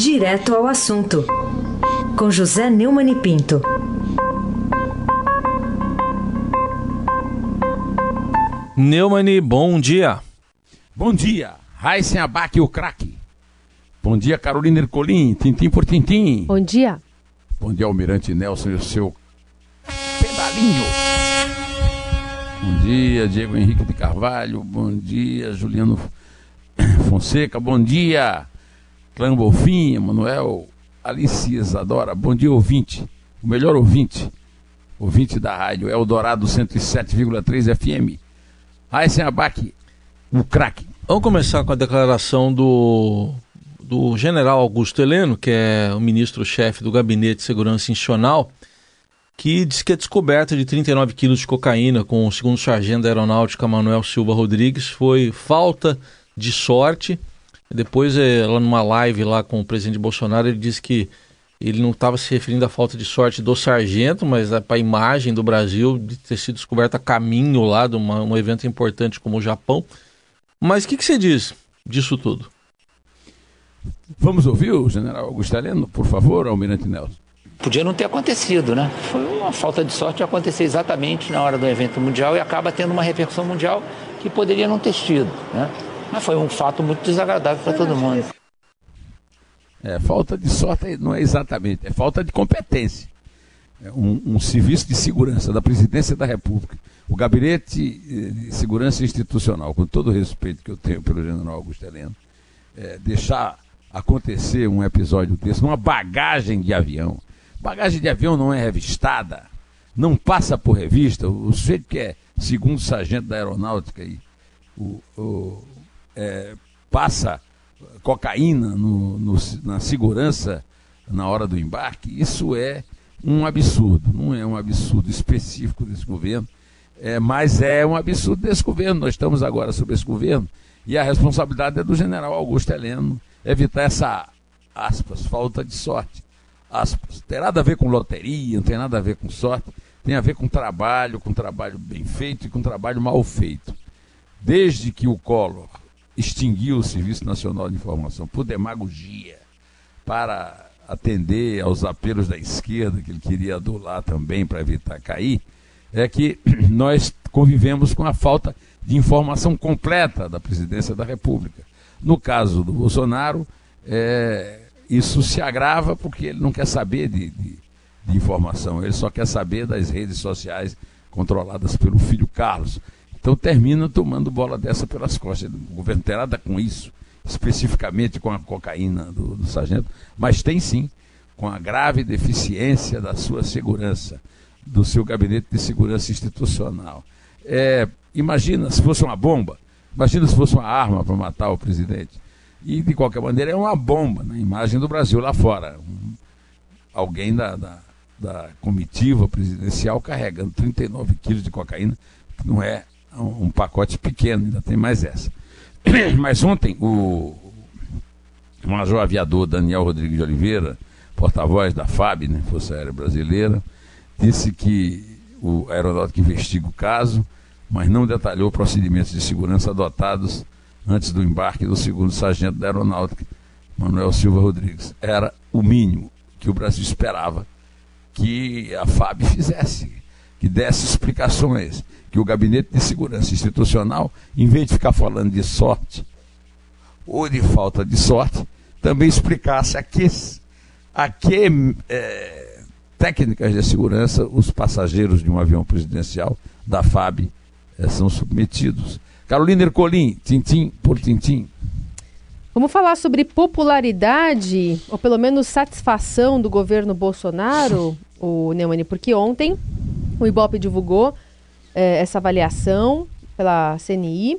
Direto ao assunto, com José Neumann e Pinto. Neumann, bom dia. Bom dia, Raíssen Abac, o craque. Bom dia, Carolina Ercolim, tintim por tintim. Bom dia. Bom dia, Almirante Nelson e o seu pedalinho. Bom dia, Diego Henrique de Carvalho. Bom dia, Juliano Fonseca. Bom dia, Clã Bolfim, Manuel, Alice Isadora. Bom dia, ouvinte. O melhor ouvinte. Ouvinte da rádio. O Dourado 107,3 FM. Raíssen Abac, o craque. Vamos começar com a declaração do, do general Augusto Heleno, que é o ministro-chefe do Gabinete de Segurança Institucional, que diz que a descoberta de 39 quilos de cocaína com o segundo sargento da aeronáutica Manuel Silva Rodrigues foi falta de sorte. Depois, eh, lá numa live lá com o presidente Bolsonaro, ele disse que ele não estava se referindo à falta de sorte do sargento, mas para a imagem do Brasil de ter sido descoberta a caminho lá de uma, um evento importante como o Japão. Mas o que, que você diz disso tudo? Vamos ouvir o general Augusto Heleno, por favor, Almirante Nelson. Podia não ter acontecido, né? Foi uma falta de sorte acontecer exatamente na hora do evento mundial e acaba tendo uma repercussão mundial que poderia não ter tido, né? Mas foi um fato muito desagradável para todo mundo. É, falta de sorte não é exatamente, é falta de competência. É um, um, serviço de segurança da Presidência da República, o Gabinete de Segurança Institucional, com todo o respeito que eu tenho pelo general Augusto Heleno, é, deixar acontecer um episódio desse numa bagagem de avião. Bagagem de avião não é revistada, não passa por revista. O sujeito que é segundo sargento da aeronáutica aí, o, o é, passa cocaína no, no, na segurança na hora do embarque, isso é um absurdo. Não é um absurdo específico desse governo, é, mas é um absurdo desse governo. Nós estamos agora sob esse governo e a responsabilidade é do general Augusto Heleno evitar essa, aspas, falta de sorte. Aspas. Tem nada a ver com loteria, não tem nada a ver com sorte, tem a ver com trabalho, com trabalho bem feito e com trabalho mal feito. Desde que o Collor extinguiu o Serviço Nacional de Informação por demagogia, para atender aos apelos da esquerda, que ele queria adular também para evitar cair, é que nós convivemos com a falta de informação completa da presidência da República. No caso do Bolsonaro, é, isso se agrava porque ele não quer saber de, de, de, informação, ele só quer saber das redes sociais controladas pelo filho Carlos. Então termina tomando bola dessa pelas costas. O governo terá nada com isso, especificamente com a cocaína do, do sargento, mas tem sim com a grave deficiência da sua segurança, do seu gabinete de segurança institucional. É, imagina se fosse uma bomba, Imagina se fosse uma arma para matar o presidente. E, de qualquer maneira, é uma bomba na imagem do Brasil lá fora. Um, alguém da, da, da, comitiva presidencial carregando 39 quilos de cocaína, que não é um, pacote pequeno, ainda tem mais essa. Mas ontem, o, o major aviador Daniel Rodrigues de Oliveira, porta-voz da FAB, né, Força Aérea Brasileira, disse que o aeronáutico investiga o caso mas não detalhou procedimentos de segurança adotados antes do embarque do segundo sargento da aeronáutica, Manuel Silva Rodrigues. Era o mínimo que o Brasil esperava que a FAB fizesse, que desse explicações, que o Gabinete de Segurança Institucional, em vez de ficar falando de sorte ou de falta de sorte, também explicasse a que, a que é, técnicas de segurança os passageiros de um avião presidencial da FAB é, são submetidos. Carolina Ercolim, tintim por tintim. Vamos falar sobre popularidade, ou pelo menos satisfação do governo Bolsonaro, o Neumann, porque ontem o Ibope divulgou é, essa avaliação pela CNI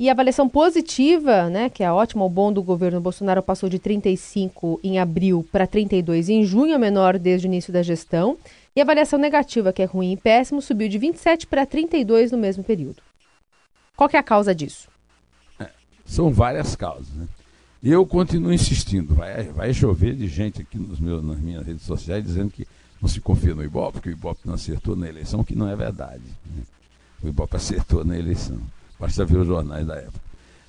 e a avaliação positiva, né, que é ótima, o bom do governo Bolsonaro passou de 35 em abril para 32 em junho, a menor desde o início da gestão. E a avaliação negativa, que é ruim e péssimo, subiu de 27 para 32 no mesmo período. Qual que é a causa disso? É, são várias causas. Né? Eu continuo insistindo. Vai, vai chover de gente aqui nos meus, nas minhas redes sociais dizendo que se confia no Ibope, porque o Ibope não acertou na eleição, que não é verdade. Né? O Ibope acertou na eleição. Basta ver os jornais da época.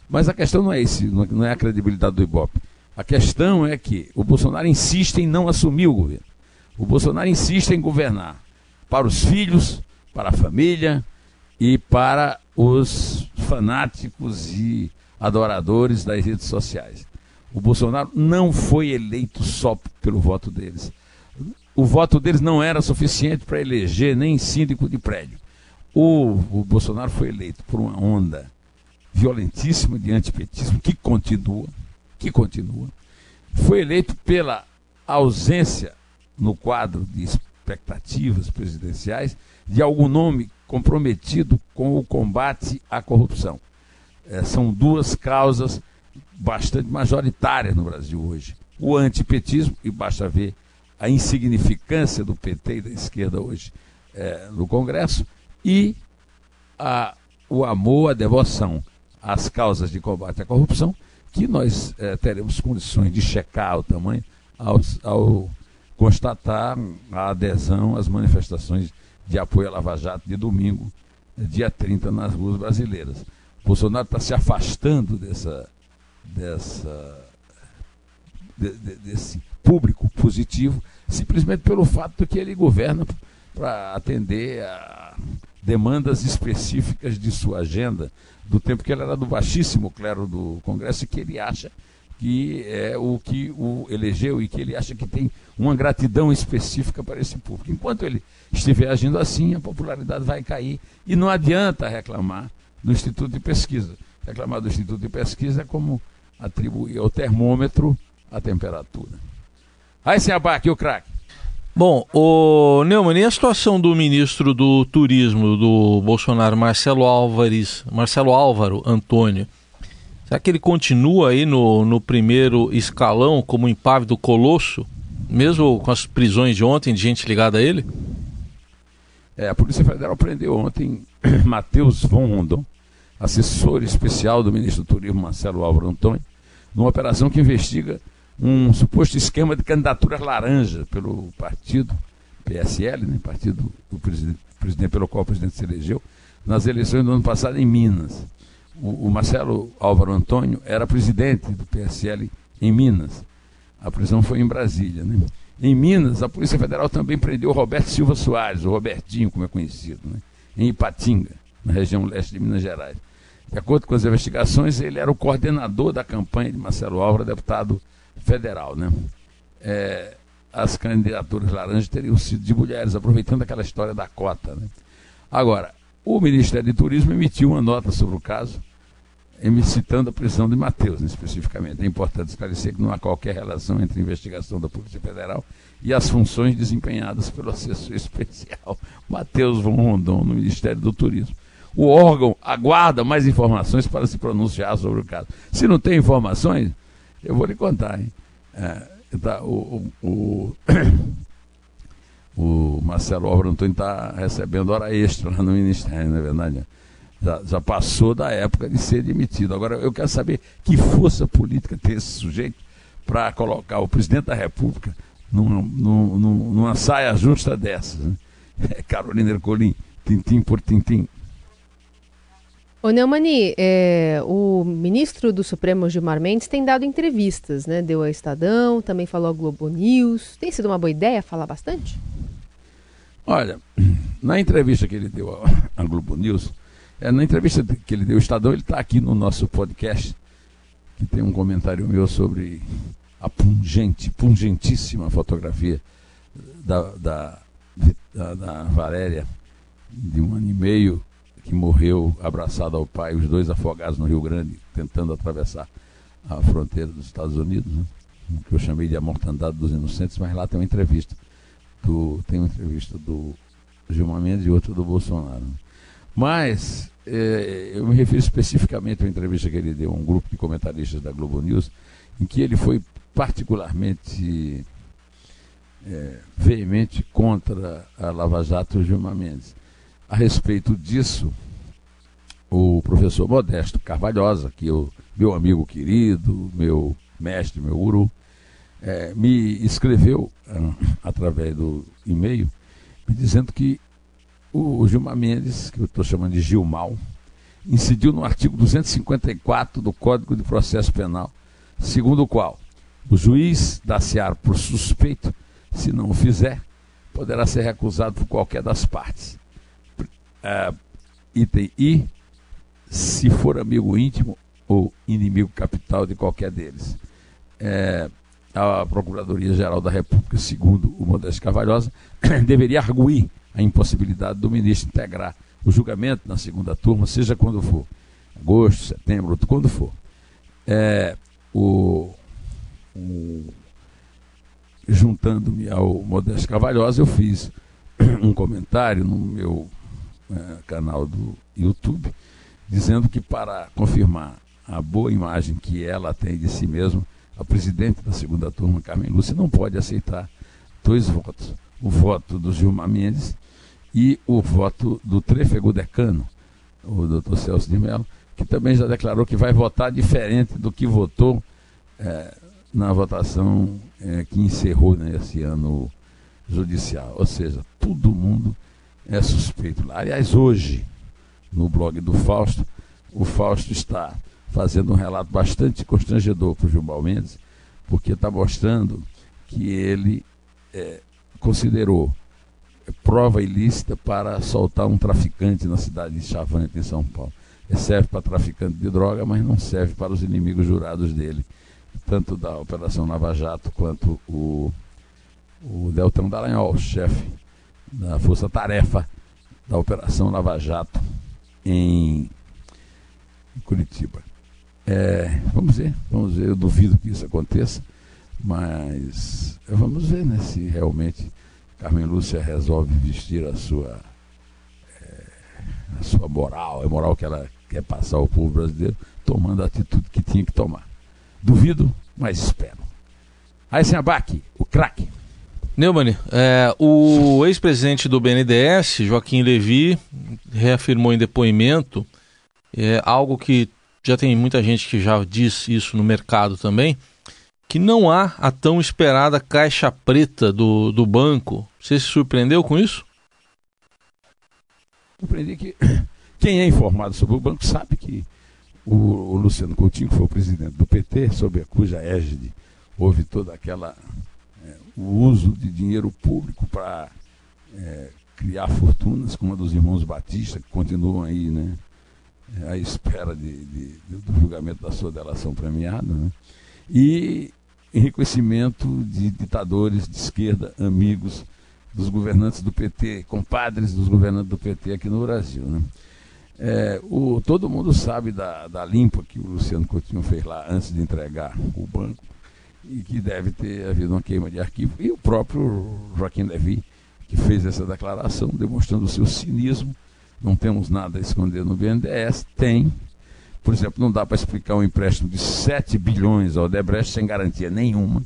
Mas a questão não é esse, não é a credibilidade do Ibope. A questão é que o Bolsonaro insiste em não assumir o governo. O Bolsonaro insiste em governar para os filhos, para a família e para os fanáticos e adoradores das redes sociais. O Bolsonaro não foi eleito só pelo voto deles. O voto deles não era suficiente para eleger nem síndico de prédio. O, o Bolsonaro foi eleito por uma onda violentíssima de antipetismo que continua, que continua. Foi eleito pela ausência no quadro de expectativas presidenciais de algum nome comprometido com o combate à corrupção. É, são duas causas bastante majoritárias no Brasil hoje. O antipetismo, e basta ver a insignificância do PT e da esquerda hoje é, no Congresso, e a, o amor, a devoção às causas de combate à corrupção, que nós é, teremos condições de checar o tamanho ao, ao constatar a adesão às manifestações de apoio à Lava Jato de domingo, dia 30, nas ruas brasileiras. Bolsonaro está se afastando dessa, dessa, de, de, desse público positivo, simplesmente pelo fato de que ele governa para atender a demandas específicas de sua agenda, do tempo que ele era do baixíssimo clero do Congresso e que ele acha que é o que o elegeu e que ele acha que tem uma gratidão específica para esse público. Enquanto ele estiver agindo assim, a popularidade vai cair e não adianta reclamar do Instituto de Pesquisa. Reclamar do Instituto de Pesquisa é como atribuir ao termômetro a temperatura. Aí abaque o craque. Bom, o Neumann, e a situação do ministro do Turismo do Bolsonaro, Marcelo Álvares, Marcelo Álvaro Antônio? Será que ele continua aí no, no primeiro escalão como impávido colosso, mesmo com as prisões de ontem de gente ligada a ele? É, a Polícia Federal prendeu ontem Matheus von Rondon, assessor especial do ministro do Turismo Marcelo Álvaro Antônio, numa operação que investiga um suposto esquema de candidaturas laranja pelo partido PSL, né, partido do presidente, presidente pelo qual o presidente se elegeu, nas eleições do ano passado em Minas. O, o Marcelo Álvaro Antônio era presidente do PSL em Minas. A prisão foi em Brasília. Né? Em Minas, a Polícia Federal também prendeu Roberto Silva Soares, o Robertinho, como é conhecido, né? em Ipatinga, na região leste de Minas Gerais. De acordo com as investigações, ele era o coordenador da campanha de Marcelo Álvaro, deputado federal, né? É, as candidaturas laranjas teriam sido de mulheres, aproveitando aquela história da cota. Né? Agora, o Ministério de Turismo emitiu uma nota sobre o caso, citando a prisão de Matheus, né, especificamente. É importante esclarecer que não há qualquer relação entre a investigação da Polícia Federal e as funções desempenhadas pelo assessor especial Matheus von Rondon no Ministério do Turismo. O órgão aguarda mais informações para se pronunciar sobre o caso. Se não tem informações, eu vou lhe contar, hein? É, tá, o, o, o, Marcelo Álvaro Antônio está recebendo hora extra lá no Ministério, não é verdade? Já, já, passou da época de ser demitido. Agora, eu quero saber que força política tem esse sujeito para colocar o presidente da República numa saia justa dessas. Né? Carolina Ercolim, tintim por tintim. Ô Neumani, é, o ministro do Supremo Gilmar Mendes tem dado entrevistas, né? Deu a Estadão, também falou a Globo News. Tem sido uma boa ideia falar bastante? Olha, na entrevista que ele deu à Globo News, é, na entrevista que ele deu ao Estadão, ele está aqui no nosso podcast, que tem um comentário meu sobre a pungente, pungentíssima fotografia da, da, da, da Valéria, de um ano e meio, que morreu abraçado ao pai, os dois afogados no Rio Grande, tentando atravessar a fronteira dos Estados Unidos, né? que eu chamei de A Mortandade dos Inocentes, mas lá tem uma entrevista do, tem uma entrevista do Gilmar Mendes e outra do Bolsonaro. Mas é, eu me refiro especificamente à entrevista que ele deu a um grupo de comentaristas da Globo News, em que ele foi particularmente é, veemente contra a Lava Jato Gilmar Mendes. A respeito disso, o professor Modesto Carvalhosa, que eu, meu amigo querido, meu mestre, meu guru, é, me escreveu ah, através do e-mail, me dizendo que o Gilmar Mendes, que eu estou chamando de Gilmal, incidiu no artigo 254 do Código de Processo Penal, segundo o qual O juiz dá-se-á por suspeito, se não o fizer, poderá ser recusado por qualquer das partes. Uh, item I, se for amigo íntimo ou inimigo capital de qualquer deles. É, a Procuradoria-Geral da República, segundo o Modesto Cavalhosa, deveria arguir a impossibilidade do ministro integrar o julgamento na segunda turma, seja quando for, agosto, setembro, quando for. É, o, o juntando-me ao Modesto Cavalhosa, eu fiz um comentário no meu é, canal do YouTube, dizendo que para confirmar a boa imagem que ela tem de si mesma, a presidente da segunda turma, Carmen Lúcia, não pode aceitar dois votos. O voto do Gilmar Mendes e o voto do trefego decano, o doutor Celso de Mello, que também já declarou que vai votar diferente do que votou é, na votação é, que encerrou né, esse ano judicial. Ou seja, todo mundo é suspeito lá. Aliás, hoje, no blog do Fausto, o Fausto está fazendo um relato bastante constrangedor para o Gilmar Mendes, porque está mostrando que ele é, considerou prova ilícita para soltar um traficante na cidade de Chavante, em São Paulo. Ele serve para traficante de droga, mas não serve para os inimigos jurados dele, tanto da Operação Lava Jato quanto o, o Deltão Dallagnol, chefe da Força Tarefa da Operação Lava Jato em Curitiba. É, vamos ver, vamos ver. Eu duvido que isso aconteça, mas vamos ver né, se realmente Carmen Lúcia resolve vestir a sua, é, a sua moral, a moral que ela quer passar ao povo brasileiro, tomando a atitude que tinha que tomar. Duvido, mas espero. Aí Abac, o craque. Neumann, é, o ex-presidente do BNDES, Joaquim Levi, reafirmou em depoimento é, algo que já tem muita gente que já diz isso no mercado também, que não há a tão esperada caixa preta do, do banco. Você se surpreendeu com isso? Surpreendi que quem é informado sobre o banco sabe que o, o Luciano Coutinho, que foi o presidente do PT, sob a cuja égide houve toda aquela o uso de dinheiro público para é, criar fortunas, como a dos irmãos Batista, que continuam aí, né? à espera de, de, do julgamento da sua delação premiada, né? e enriquecimento de ditadores de esquerda, amigos dos governantes do PT, compadres dos governantes do PT aqui no Brasil. Né? É, o, todo mundo sabe da, da limpa que o Luciano Coutinho fez lá antes de entregar o banco e que deve ter havido uma queima de arquivo. E o próprio Joaquim Levy, que fez essa declaração, demonstrando o seu cinismo não temos nada a esconder no BNDES, tem. Por exemplo, não dá para explicar um empréstimo de 7 bilhões ao Odebrecht sem garantia nenhuma.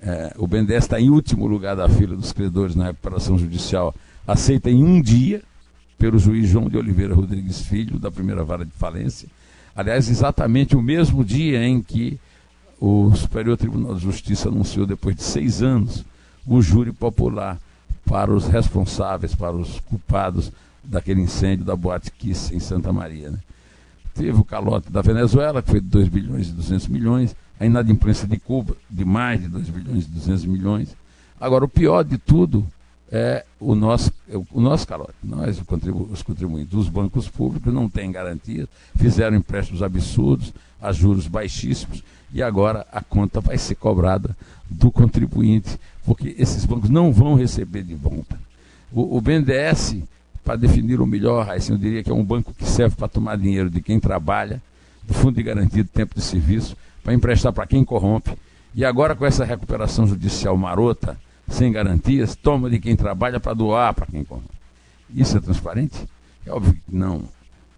É, o BNDES está em último lugar da fila dos credores na recuperação judicial, aceita em um dia pelo juiz João de Oliveira Rodrigues Filho, da primeira vara de falência. Aliás, exatamente o mesmo dia em que o Superior Tribunal de Justiça anunciou, depois de seis anos, o júri popular para os responsáveis, para os culpados daquele incêndio da Boate Kiss em Santa Maria. Né? Teve o calote da Venezuela, que foi de 2 bilhões e 200 milhões, a inadimplência de Cuba, de mais de 2 bilhões e 200 milhões. Agora, o pior de tudo é o nosso, é o nosso calote. Nós, os contribuintes, os bancos públicos não têm garantia, fizeram empréstimos absurdos, a juros baixíssimos, e agora a conta vai ser cobrada do contribuinte, porque esses bancos não vão receber de volta. O, o BNDES para definir o melhor, assim, eu diria que é um banco que serve para tomar dinheiro de quem trabalha, do fundo de garantia de tempo de serviço, para emprestar para quem corrompe. E agora, com essa recuperação judicial marota, sem garantias, toma de quem trabalha para doar para quem corrompe. Isso é transparente? É óbvio que não.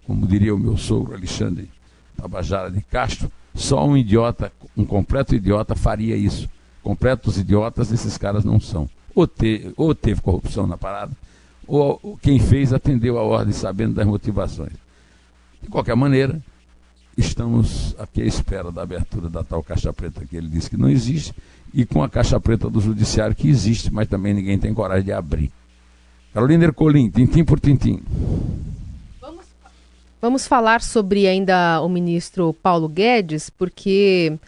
Como diria o meu sogro Alexandre Tabajara de Castro, só um idiota, um completo idiota faria isso. Completos idiotas esses caras não são. Ou, te, ou teve corrupção na parada, ou quem fez atendeu a ordem sabendo das motivações. De qualquer maneira, estamos aqui à espera da abertura da tal caixa preta que ele disse que não existe, e com a caixa preta do judiciário que existe, mas também ninguém tem coragem de abrir. Carolina Ercolim, tintim por tintim. Vamos, falar sobre ainda o ministro Paulo Guedes, porque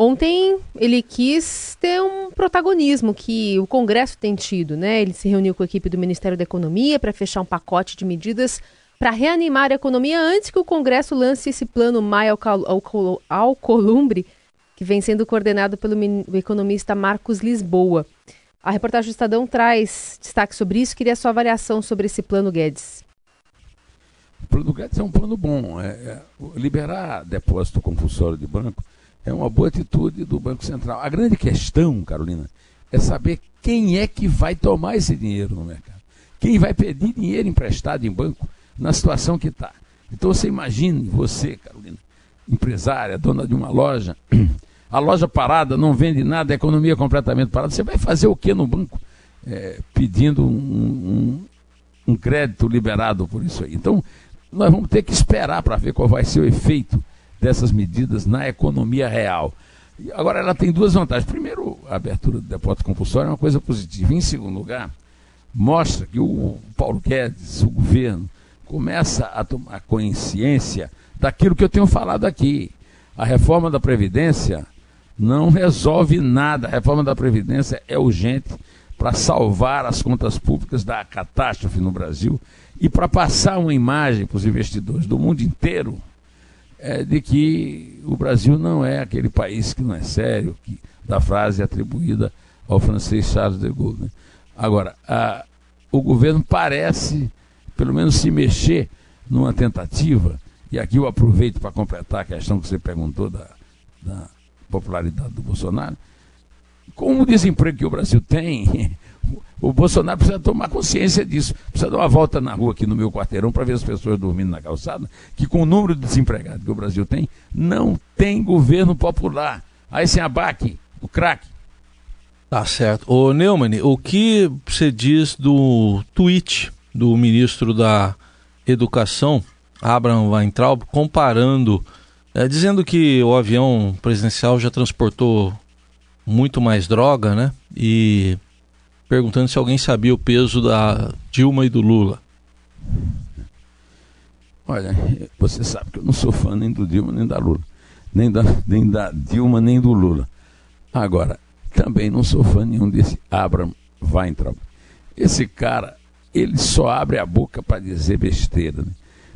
Ontem ele quis ter um protagonismo que o Congresso tem tido, né? Ele se reuniu com a equipe do Ministério da Economia para fechar um pacote de medidas para reanimar a economia antes que o Congresso lance esse plano Maia ao Columbre, que vem sendo coordenado pelo economista Marcos Lisboa. A reportagem do Estadão traz destaque sobre isso. Queria a sua avaliação sobre esse plano Guedes. O plano Guedes é um plano bom. É, é, liberar depósito compulsório de banco é uma boa atitude do Banco Central. A grande questão, Carolina, é saber quem é que vai tomar esse dinheiro no mercado. Quem vai pedir dinheiro emprestado em banco na situação que está. Então você imagine, você, Carolina, empresária, dona de uma loja, a loja parada, não vende nada, a economia completamente parada, você vai fazer o que no banco? É, pedindo um, um, um crédito liberado por isso aí. Então, nós vamos ter que esperar para ver qual vai ser o efeito dessas medidas na economia real. Agora, ela tem duas vantagens. Primeiro, a abertura do depósito compulsório é uma coisa positiva. Em segundo lugar, mostra que o Paulo Guedes, o governo, começa a tomar consciência daquilo que eu tenho falado aqui. A reforma da Previdência não resolve nada. A reforma da Previdência é urgente para salvar as contas públicas da catástrofe no Brasil e para passar uma imagem para os investidores do mundo inteiro é, de que o Brasil não é aquele país que não é sério, que, da frase atribuída ao francês Charles de Gaulle. Né? Agora, a, o governo parece, pelo menos, se mexer numa tentativa, e aqui eu aproveito para completar a questão que você perguntou da, da popularidade do Bolsonaro. Com o desemprego que o Brasil tem, o Bolsonaro precisa tomar consciência disso. Precisa dar uma volta na rua aqui no meu quarteirão para ver as pessoas dormindo na calçada, que com o número de desempregados que o Brasil tem, não tem governo popular. Aí sem abaque, o craque. Tá certo. Ô Neumann, o que você diz do tweet do ministro da Educação, Abraham Weintraub, comparando, é, dizendo que o avião presidencial já transportou muito mais droga, né? E perguntando se alguém sabia o peso da Dilma e do Lula. Olha, você sabe que eu não sou fã nem do Dilma nem da Lula. Nem da, nem da Dilma nem do Lula. Agora, também não sou fã nenhum desse Abraham Weintraub. Esse cara, ele só abre a boca para dizer besteira, né?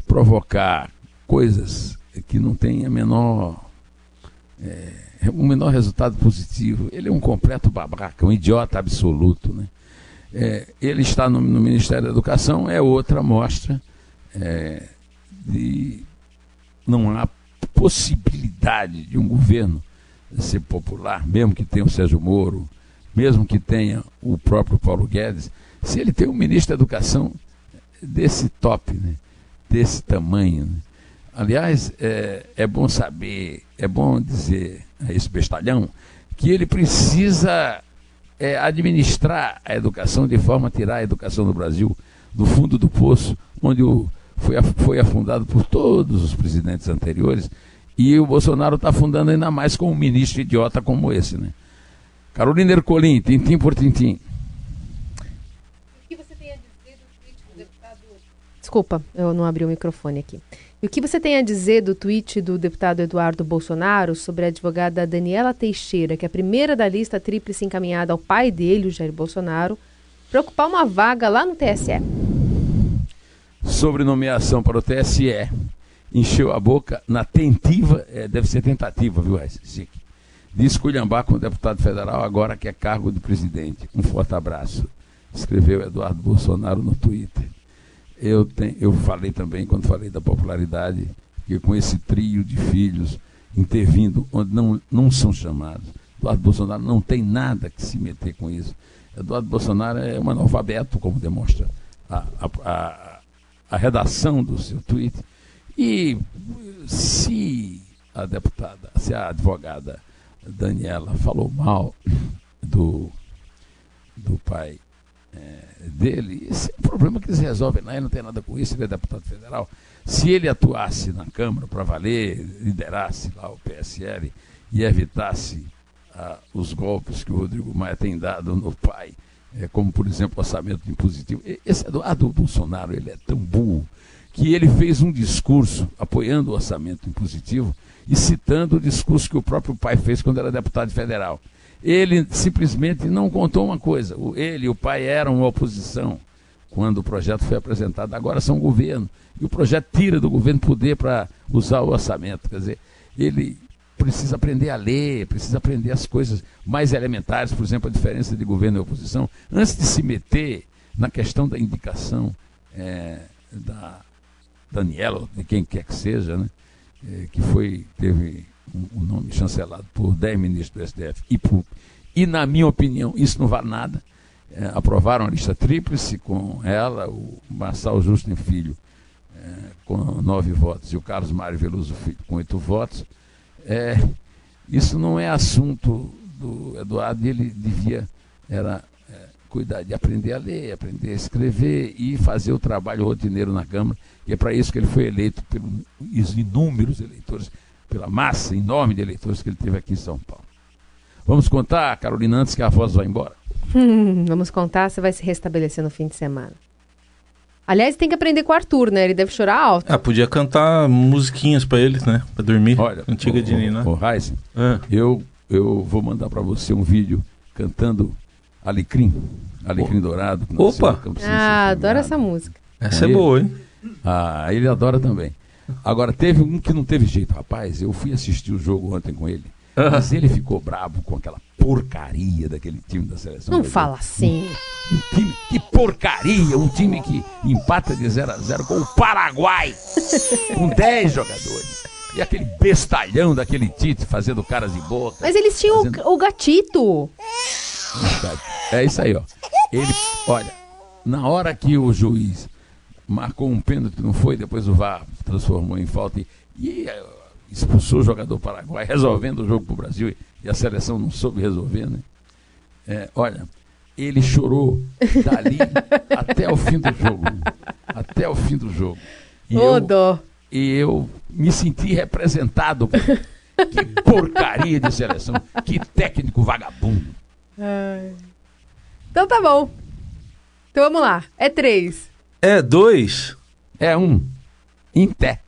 provocar coisas que não tem a menor. É, o menor resultado positivo. Ele é um completo babaca, um idiota absoluto. Né? É, ele está no, no, Ministério da Educação, é outra amostra é, de não há possibilidade de um governo ser popular, mesmo que tenha o Sérgio Moro, mesmo que tenha o próprio Paulo Guedes, se ele tem um ministro da Educação desse top, né? desse tamanho. Né? Aliás, é, é bom saber, é bom dizer a esse bestalhão, que ele precisa é, administrar a educação de forma a tirar a educação do Brasil do fundo do poço, onde o, foi, foi afundado por todos os presidentes anteriores, e o Bolsonaro está afundando ainda mais com um ministro idiota como esse. Né? Carolina Ercolim, tintim por tintim. Desculpa, eu não abri o microfone aqui. E o que você tem a dizer do tweet do deputado Eduardo Bolsonaro sobre a advogada Daniela Teixeira, que é a primeira da lista tríplice encaminhada ao pai dele, o Jair Bolsonaro, para ocupar uma vaga lá no TSE? Sobre nomeação para o TSE, encheu a boca na tentativa, é, deve ser tentativa, viu, Chique? De esculhambar com o deputado federal agora que é cargo de presidente. Um forte abraço. Escreveu Eduardo Bolsonaro no Twitter. Eu, tenho, eu falei também, quando falei da popularidade, que com esse trio de filhos intervindo onde não, não são chamados, Eduardo Bolsonaro não tem nada que se meter com isso. Eduardo Bolsonaro é um analfabeto, como demonstra a, a, a, a redação do seu tweet. E se a deputada, se a advogada Daniela falou mal do, do pai é, dele, esse é um problema que eles resolvem lá, ele não tem nada com isso, ele é deputado federal. Se ele atuasse na Câmara para valer, liderasse lá o PSL e evitasse ah, os golpes que o Rodrigo Maia tem dado no pai, é, como por exemplo o orçamento impositivo, esse Eduardo Bolsonaro ele é tão burro que ele fez um discurso apoiando o orçamento impositivo e citando o discurso que o próprio pai fez quando era deputado federal. Ele simplesmente não contou uma coisa. Ele e o pai eram uma oposição quando o projeto foi apresentado. Agora são governo. E o projeto tira do governo poder para usar o orçamento. Quer dizer, ele precisa aprender a ler, precisa aprender as coisas mais elementares, por exemplo, a diferença de governo e oposição, antes de se meter na questão da indicação é, da Daniela, de quem quer que seja, né, é, que foi, teve o nome chancelado por 10 ministros do STF e, por, e, na minha opinião, isso não vale nada. É, aprovaram a lista tríplice com ela, o Marçal Justo Filho é, com nove votos e o Carlos Mário Veloso Filho com oito votos. É, isso não é assunto do Eduardo, ele devia era é, cuidar de aprender a ler, aprender a escrever e fazer o trabalho rotineiro na Câmara, e é para isso que ele foi eleito pelos inúmeros eleitores, pela massa enorme de eleitores que ele teve aqui em São Paulo. Vamos contar, Carolina, antes que a voz vá embora. Hum, vamos contar, você vai se restabelecer no fim de semana. Aliás, tem que aprender com o Arthur, né? Ele deve chorar alto. Ah, podia cantar musiquinhas pra ele, né? Pra dormir. Olha, Antiga o, de Nina. O, Heisen, é. eu, eu vou mandar pra você um vídeo cantando Alecrim. Alecrim Dourado. Opa! Ah, adoro essa música. Essa é ele. boa, hein? Ah, ele adora também. Agora, teve um que não teve jeito, rapaz. Eu fui assistir o jogo ontem com ele. Mas ele ficou bravo com aquela porcaria daquele time da seleção. Não fala assim. Um, um, time, que porcaria! Um time que empata de 0 a 0 com o Paraguai, com 10 jogadores. E aquele bestalhão daquele Tite fazendo caras de boca. Mas eles tinham fazendo... o, o gatito. É isso aí, ó. Ele, olha, na hora que o juiz marcou um pênalti, não foi, depois o VAR transformou em falta e, e expulsou o jogador paraguai, resolvendo o jogo para o Brasil e a seleção não soube resolver, né? É, olha, ele chorou dali até o fim do jogo. Até o fim do jogo. E, Ô, eu, dó. e eu me senti representado. Que porcaria de seleção. Que técnico vagabundo. Ai. Então tá bom. Então vamos lá. É três. É dois. É um. Em pé.